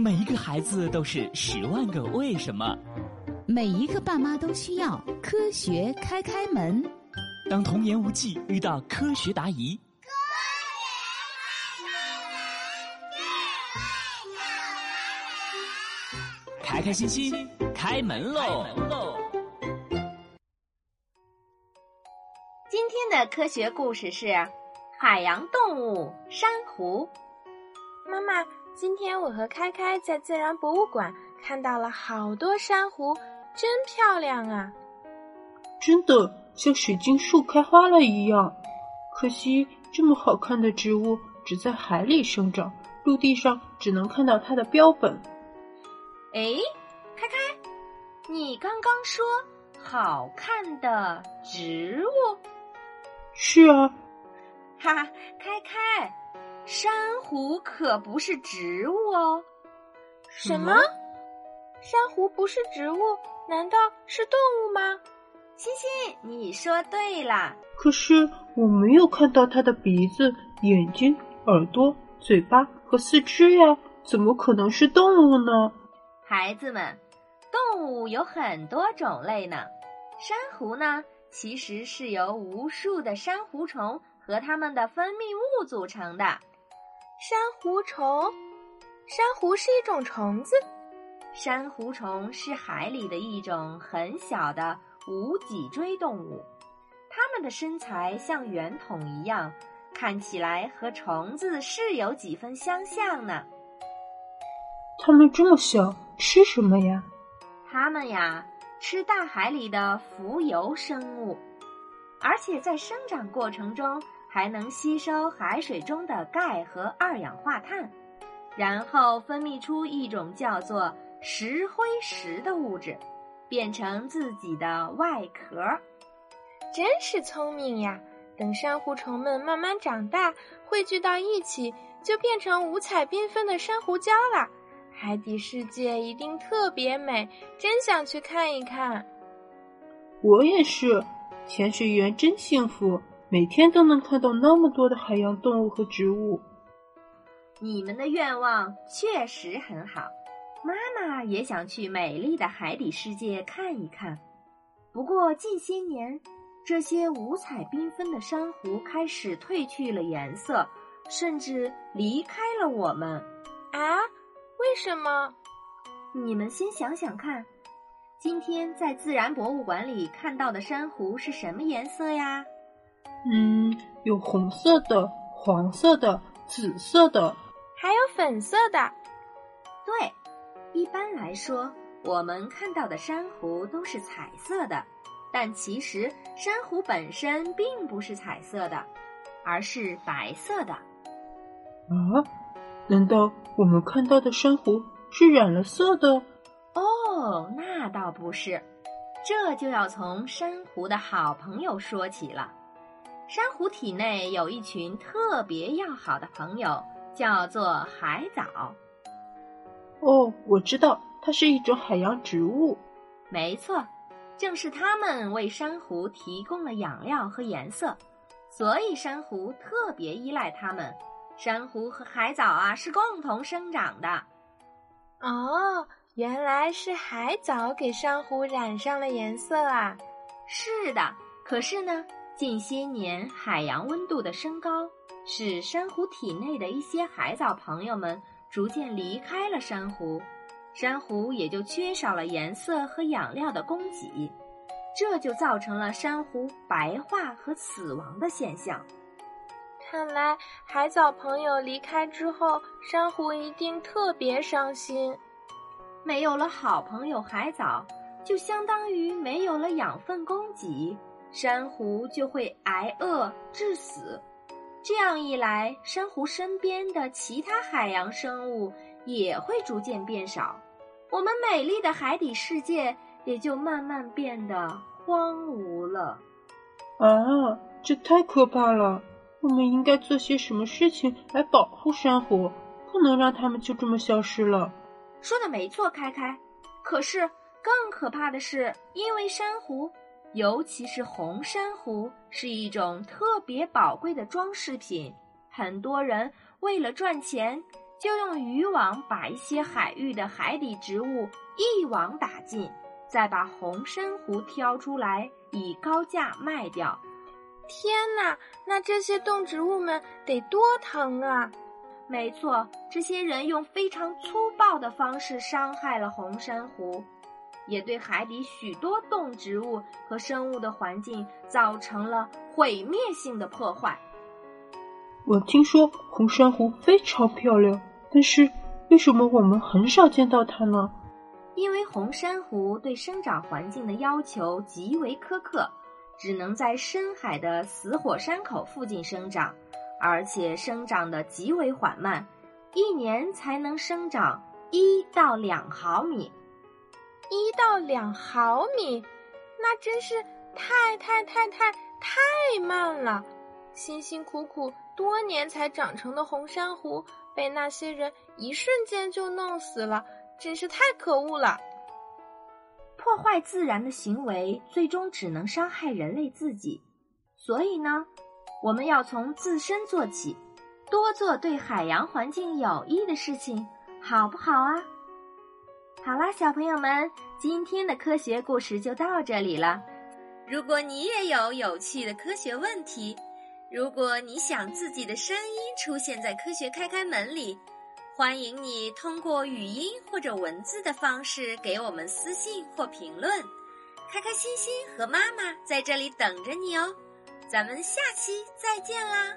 每一个孩子都是十万个为什么，每一个爸妈都需要科学开开门。当童言无忌遇到科学答疑，开开心心开门喽！今天的科学故事是海洋动物珊瑚。妈妈。今天我和开开在自然博物馆看到了好多珊瑚，真漂亮啊！真的像水晶树开花了一样。可惜这么好看的植物只在海里生长，陆地上只能看到它的标本。哎，开开，你刚刚说好看的植物？是啊。哈哈，开开。珊瑚可不是植物哦。什么？珊瑚不是植物？难道是动物吗？欣欣，你说对了。可是我没有看到它的鼻子、眼睛、耳朵、嘴巴和四肢呀，怎么可能是动物呢？孩子们，动物有很多种类呢。珊瑚呢，其实是由无数的珊瑚虫和它们的分泌物组成的。珊瑚虫，珊瑚是一种虫子。珊瑚虫是海里的一种很小的无脊椎动物，它们的身材像圆筒一样，看起来和虫子是有几分相像呢。它们这么小，吃什么呀？它们呀，吃大海里的浮游生物，而且在生长过程中。还能吸收海水中的钙和二氧化碳，然后分泌出一种叫做石灰石的物质，变成自己的外壳。真是聪明呀！等珊瑚虫们慢慢长大，汇聚到一起，就变成五彩缤纷的珊瑚礁了。海底世界一定特别美，真想去看一看。我也是，潜水员真幸福。每天都能看到那么多的海洋动物和植物，你们的愿望确实很好。妈妈也想去美丽的海底世界看一看。不过近些年，这些五彩缤纷的珊瑚开始褪去了颜色，甚至离开了我们。啊？为什么？你们先想想看，今天在自然博物馆里看到的珊瑚是什么颜色呀？嗯，有红色的、黄色的、紫色的，还有粉色的。对，一般来说，我们看到的珊瑚都是彩色的，但其实珊瑚本身并不是彩色的，而是白色的。啊？难道我们看到的珊瑚是染了色的？哦，那倒不是，这就要从珊瑚的好朋友说起了。珊瑚体内有一群特别要好的朋友，叫做海藻。哦，我知道，它是一种海洋植物。没错，正是它们为珊瑚提供了养料和颜色，所以珊瑚特别依赖它们。珊瑚和海藻啊，是共同生长的。哦，原来是海藻给珊瑚染上了颜色啊！是的，可是呢？近些年，海洋温度的升高，使珊瑚体内的一些海藻朋友们逐渐离开了珊瑚，珊瑚也就缺少了颜色和养料的供给，这就造成了珊瑚白化和死亡的现象。看来海藻朋友离开之后，珊瑚一定特别伤心。没有了好朋友海藻，就相当于没有了养分供给。珊瑚就会挨饿致死，这样一来，珊瑚身边的其他海洋生物也会逐渐变少，我们美丽的海底世界也就慢慢变得荒芜了。啊，这太可怕了！我们应该做些什么事情来保护珊瑚？不能让它们就这么消失了。说的没错，开开。可是更可怕的是，因为珊瑚。尤其是红珊瑚是一种特别宝贵的装饰品，很多人为了赚钱，就用渔网把一些海域的海底植物一网打尽，再把红珊瑚挑出来以高价卖掉。天哪，那这些动植物们得多疼啊！没错，这些人用非常粗暴的方式伤害了红珊瑚，也对海底许多动植物和生物的环境造成了毁灭性的破坏。我听说红珊瑚非常漂亮，但是为什么我们很少见到它呢？因为红珊瑚对生长环境的要求极为苛刻，只能在深海的死火山口附近生长。而且生长的极为缓慢，一年才能生长一到两毫米。一到两毫米，那真是太太太太太慢了。辛辛苦苦多年才长成的红珊瑚，被那些人一瞬间就弄死了，真是太可恶了。破坏自然的行为，最终只能伤害人类自己。所以呢？我们要从自身做起，多做对海洋环境有益的事情，好不好啊？好啦，小朋友们，今天的科学故事就到这里了。如果你也有有趣的科学问题，如果你想自己的声音出现在《科学开开门》里，欢迎你通过语音或者文字的方式给我们私信或评论。开开心心和妈妈在这里等着你哦。咱们下期再见啦！